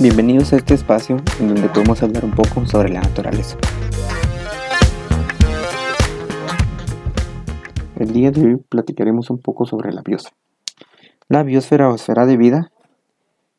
Bienvenidos a este espacio en donde podemos hablar un poco sobre la naturaleza. El día de hoy platicaremos un poco sobre la biosfera. La biosfera o esfera de vida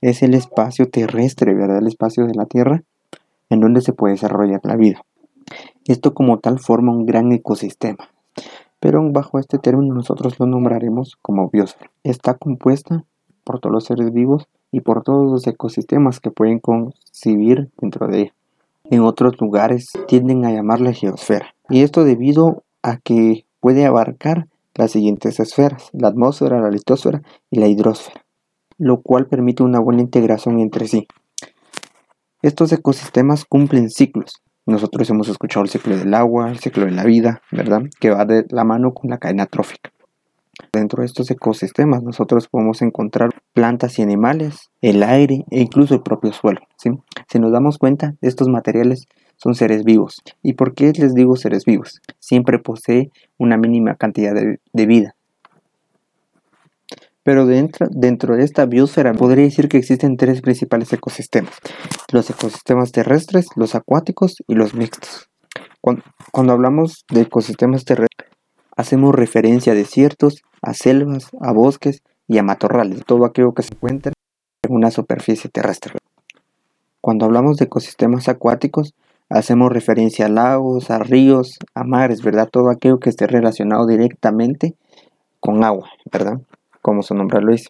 es el espacio terrestre, ¿verdad? El espacio de la Tierra en donde se puede desarrollar la vida. Esto como tal forma un gran ecosistema, pero bajo este término nosotros lo nombraremos como biosfera. Está compuesta por todos los seres vivos y por todos los ecosistemas que pueden concebir dentro de ella. En otros lugares tienden a llamarla geosfera. Y esto debido a que puede abarcar las siguientes esferas, la atmósfera, la litosfera y la hidrosfera, lo cual permite una buena integración entre sí. Estos ecosistemas cumplen ciclos. Nosotros hemos escuchado el ciclo del agua, el ciclo de la vida, ¿verdad? Que va de la mano con la cadena trófica. Dentro de estos ecosistemas nosotros podemos encontrar plantas y animales, el aire e incluso el propio suelo. Si nos damos cuenta, estos materiales son seres vivos. ¿Y por qué les digo seres vivos? Siempre posee una mínima cantidad de, vida. Pero dentro, dentro de esta biosfera podría decir que existen tres principales ecosistemas. Los ecosistemas terrestres, los acuáticos y los mixtos. cuando hablamos de ecosistemas terrestres, hacemos referencia a desiertos, a selvas, a bosques y a matorrales, todo aquello que se encuentra en una superficie terrestre. Cuando hablamos de ecosistemas acuáticos, hacemos referencia a lagos, a ríos, a mares, ¿verdad? Todo aquello que esté relacionado directamente con agua, ¿verdad? Como su nombre lo dice.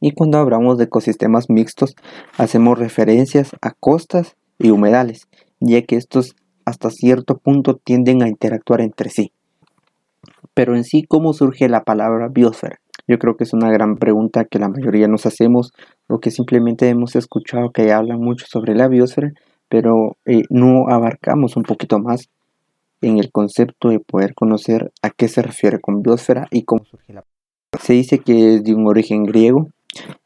Y cuando hablamos de ecosistemas mixtos, hacemos referencias a costas y humedales, ya que estos hasta cierto punto tienden a interactuar entre sí. Pero en sí, ¿cómo surge la palabra biosfera? Yo creo que es una gran pregunta que la mayoría nos hacemos o que simplemente hemos escuchado que hablan mucho sobre la biosfera, pero eh, no abarcamos un poquito más en el concepto de poder conocer a qué se refiere con biosfera y cómo surge la Se dice que es de un origen griego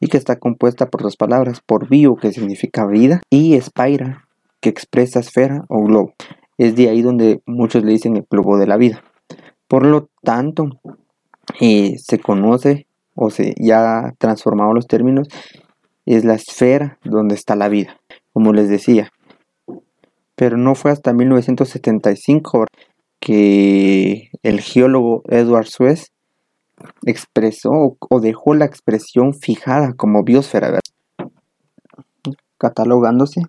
y que está compuesta por dos palabras, por bio, que significa vida, y espaira, que expresa esfera o globo. Es de ahí donde muchos le dicen el globo de la vida. Por lo tanto, eh, se conoce o se ya transformado los términos, es la esfera donde está la vida, como les decía. Pero no fue hasta 1975 que el geólogo Edward Suez expresó o dejó la expresión fijada como biosfera, catalogándose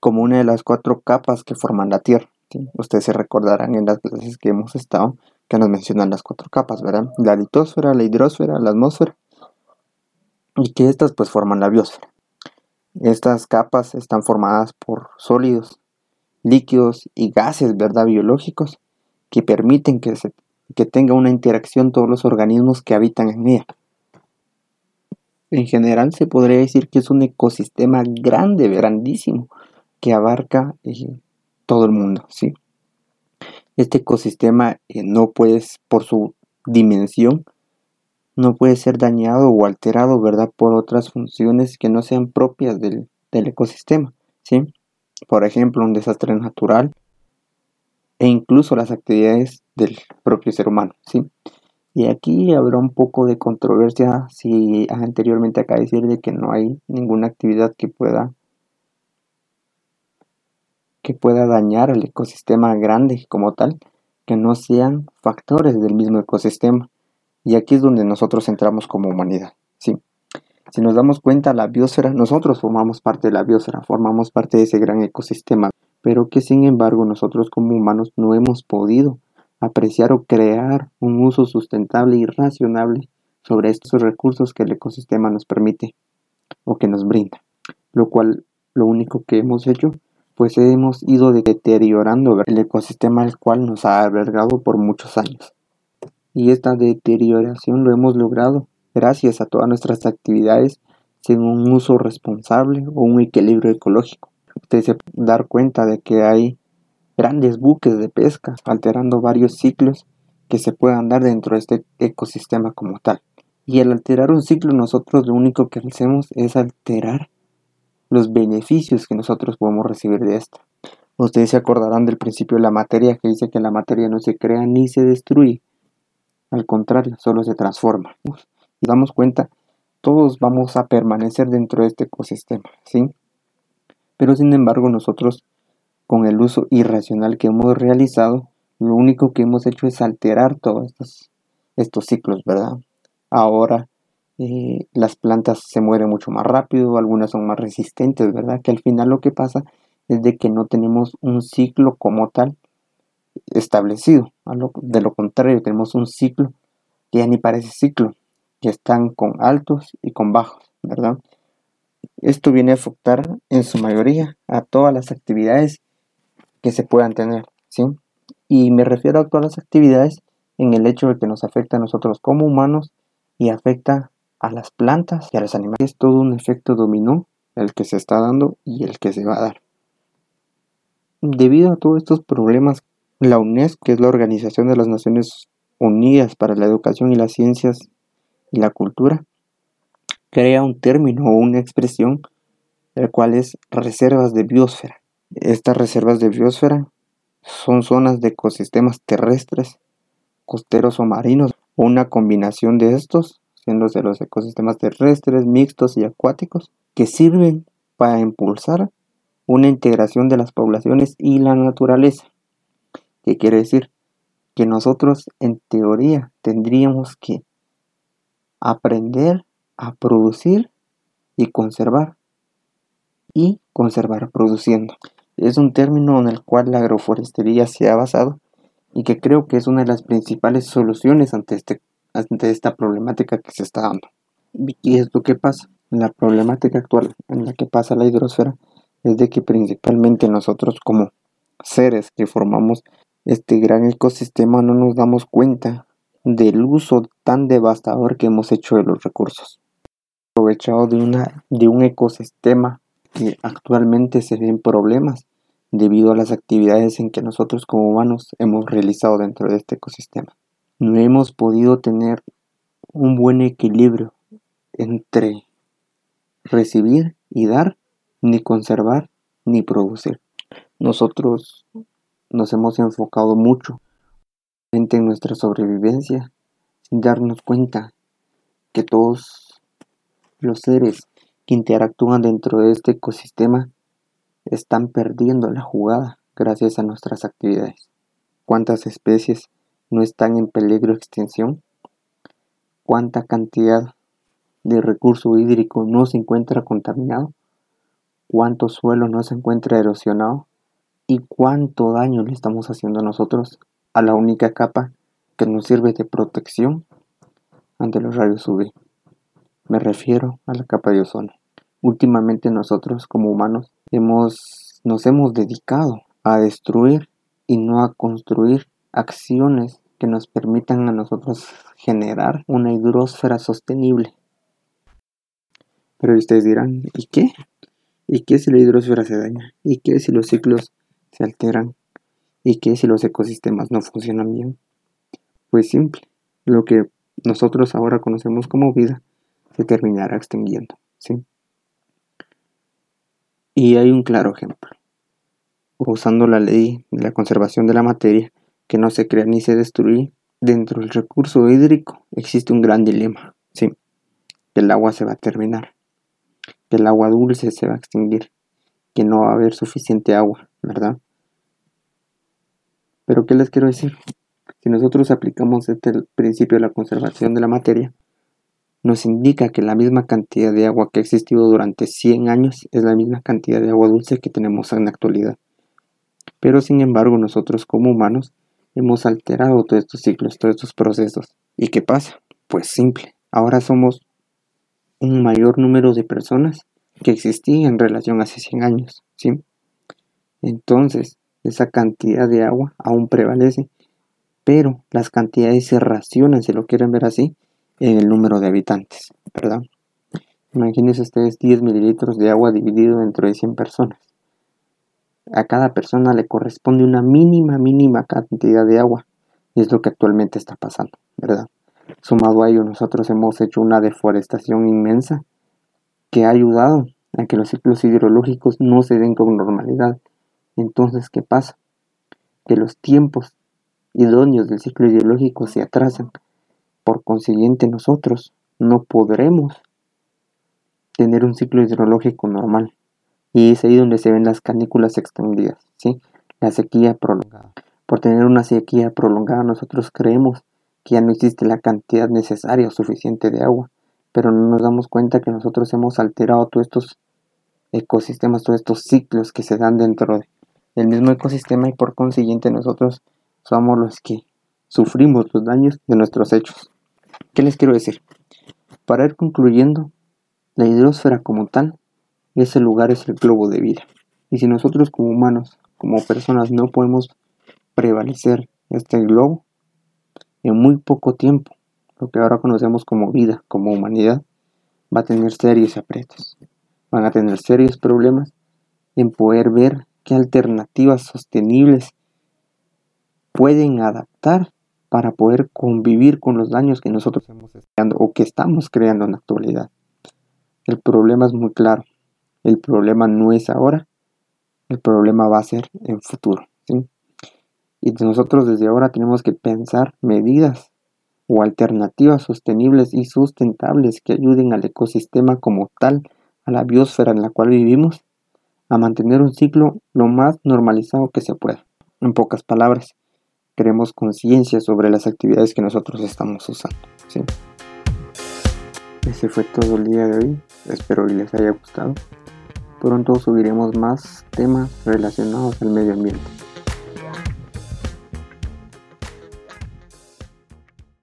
como una de las cuatro capas que forman la Tierra. Ustedes se recordarán en las clases que hemos estado que nos mencionan las cuatro capas, ¿verdad? La litosfera, la hidrosfera, la atmósfera y que estas pues forman la biosfera. Estas capas están formadas por sólidos, líquidos y gases, ¿verdad? Biológicos que permiten que, se, que tenga una interacción todos los organismos que habitan en ella. En general se podría decir que es un ecosistema grande, grandísimo, que abarca eh, todo el mundo, ¿sí? Este ecosistema eh, no puede, por su dimensión, no puede ser dañado o alterado, ¿verdad? Por otras funciones que no sean propias del, ecosistema, ¿sí? Por ejemplo, un desastre natural e incluso las actividades del propio ser humano, ¿sí? Y aquí habrá un poco de controversia si anteriormente acá decir de que no hay ninguna actividad que pueda que pueda dañar el ecosistema grande como tal, que no sean factores del mismo ecosistema. Y aquí es donde nosotros entramos como humanidad. ¿sí? Si nos damos cuenta, la biosfera, nosotros formamos parte de la biosfera, formamos parte de ese gran ecosistema, pero que sin embargo nosotros como humanos no hemos podido apreciar o crear un uso sustentable y racionable sobre estos recursos que el ecosistema nos permite o que nos brinda. Lo cual lo único que hemos hecho pues hemos ido deteriorando el ecosistema al cual nos ha albergado por muchos años. Y esta deterioración lo hemos logrado gracias a todas nuestras actividades sin un uso responsable o un equilibrio ecológico. Ustedes se dar cuenta de que hay grandes buques de pesca alterando varios ciclos que se puedan dar dentro de este ecosistema como tal. Y al alterar un ciclo nosotros lo único que hacemos es alterar los beneficios que nosotros podemos recibir de esto. Ustedes se acordarán del principio de la materia que dice que la materia no se crea ni se destruye. Al contrario, solo se transforma. Y damos cuenta todos vamos a permanecer dentro de este ecosistema, ¿sí? Pero sin embargo nosotros con el uso irracional que hemos realizado, lo único que hemos hecho es alterar todos estos, estos ciclos, ¿verdad? Ahora eh, las plantas se mueren mucho más rápido, algunas son más resistentes, ¿verdad? Que al final lo que pasa es de que no tenemos un ciclo como tal establecido. de lo contrario, tenemos un ciclo que ya ni parece ciclo, que están con altos y con bajos, ¿verdad? Esto viene a afectar en su mayoría a todas las actividades que se puedan tener, ¿sí? Y me refiero a todas las actividades en el hecho de que nos afecta a nosotros como humanos y afecta a las plantas y a los animales. Es todo un efecto dominó el que se está dando y el que se va a dar. Debido a todos estos problemas, la UNESCO, que es la Organización de las Naciones Unidas para la Educación y las Ciencias y la Cultura, crea un término o una expresión, el cual es reservas de biosfera. Estas reservas de biosfera son zonas de ecosistemas terrestres, costeros o marinos, o una combinación de estos de los ecosistemas terrestres, mixtos y acuáticos, que sirven para impulsar una integración de las poblaciones y la naturaleza. ¿Qué quiere decir? Que nosotros en teoría tendríamos que aprender a producir y conservar y conservar produciendo. Es un término en el cual la agroforestería se ha basado y que creo que es una de las principales soluciones ante este ante esta problemática que se está dando. ¿Y es lo que pasa? La problemática actual en la que pasa la hidrosfera es de que principalmente nosotros como seres que formamos este gran ecosistema no nos damos cuenta del uso tan devastador que hemos hecho de los recursos. Aprovechado de, una, de un ecosistema que actualmente se ven problemas debido a las actividades en que nosotros como humanos hemos realizado dentro de este ecosistema no hemos podido tener un buen equilibrio entre recibir y dar, ni conservar ni producir. Nosotros nos hemos enfocado mucho en nuestra sobrevivencia sin darnos cuenta que todos los seres que interactúan dentro de este ecosistema están perdiendo la jugada gracias a nuestras actividades. ¿Cuántas especies no están en peligro de extinción? ¿Cuánta cantidad de recurso hídrico no se encuentra contaminado? ¿Cuánto suelo no se encuentra erosionado? ¿Y cuánto daño le estamos haciendo a nosotros a la única capa que nos sirve de protección ante los rayos UV? Me refiero a la capa de ozono. Últimamente nosotros como humanos hemos, nos hemos dedicado a destruir y no a construir acciones que nos permitan a nosotros generar una hidrosfera sostenible. Pero ustedes dirán, ¿y qué? ¿Y qué si la hidrosfera se daña? ¿Y qué si los ciclos se alteran? ¿Y qué si los ecosistemas no funcionan bien? Pues simple, lo que nosotros ahora conocemos como vida se terminará extinguiendo, ¿sí? Y hay un claro ejemplo. Usando la ley de la conservación de la materia, que no se crea ni se destruye, dentro del recurso hídrico existe un gran dilema, sí, que el agua se va a terminar, que el agua dulce se va a extinguir, que no va a haber suficiente agua, ¿verdad? Pero ¿qué les quiero decir? Si nosotros aplicamos este principio de la conservación de la materia, nos indica que la misma cantidad de agua que ha existido durante 100 años es la misma cantidad de agua dulce que tenemos en la actualidad. Pero sin embargo nosotros como humanos hemos alterado todos estos ciclos, todos estos procesos. ¿Y qué pasa? Pues simple, ahora somos un mayor número de personas que existían en relación hace 100 años, ¿sí? Entonces, esa cantidad de agua aún prevalece, pero las cantidades se racionan, si lo quieren ver así, en el número de habitantes, ¿verdad? Imagínense ustedes 10 mililitros de agua dividido entre de 100 personas a cada persona le corresponde una mínima, mínima cantidad de agua. Y es lo que actualmente está pasando, ¿verdad? Sumado a ello, nosotros hemos hecho una deforestación inmensa que ha ayudado a que los ciclos hidrológicos no se den con normalidad. Entonces, ¿qué pasa? Que los tiempos idóneos del ciclo hidrológico se atrasan. Por consiguiente, nosotros no podremos tener un ciclo hidrológico normal. Y es ahí donde se ven las canículas extendidas, ¿sí? La sequía prolongada. Por tener una sequía prolongada nosotros creemos que ya no existe la cantidad necesaria o suficiente de agua, pero no nos damos cuenta que nosotros hemos alterado todos estos ecosistemas, todos estos ciclos que se dan dentro del mismo ecosistema y por consiguiente nosotros somos los que sufrimos los daños de nuestros hechos. ¿Qué les quiero decir? Para ir concluyendo, la hidrosfera como tal, ese lugar es el globo de vida. Y si nosotros como humanos, como personas, no podemos prevalecer este globo, en muy poco tiempo, lo que ahora conocemos como vida, como humanidad, va a tener serios aprietos. Van a tener serios problemas en poder ver qué alternativas sostenibles pueden adaptar para poder convivir con los daños que nosotros estamos creando o que estamos creando en la actualidad. El problema es muy claro. El problema no es ahora, el problema va a ser en futuro. Y nosotros desde ahora tenemos que pensar medidas o alternativas sostenibles y sustentables que ayuden al ecosistema como tal, a la biosfera en la cual vivimos, a mantener un ciclo lo más normalizado que se pueda. En pocas palabras, queremos conciencia sobre las actividades que nosotros estamos usando. ¿sí? Ese fue todo el día de hoy. Espero que les haya gustado. Pronto subiremos más temas relacionados al medio ambiente.